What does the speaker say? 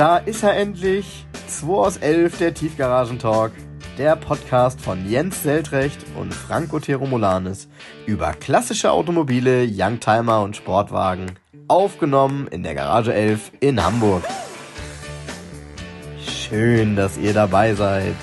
Da ist er endlich. 2 aus 11, der Tiefgaragentalk. Der Podcast von Jens Seltrecht und Franco Teromolanis über klassische Automobile, Youngtimer und Sportwagen. Aufgenommen in der Garage 11 in Hamburg. Schön, dass ihr dabei seid.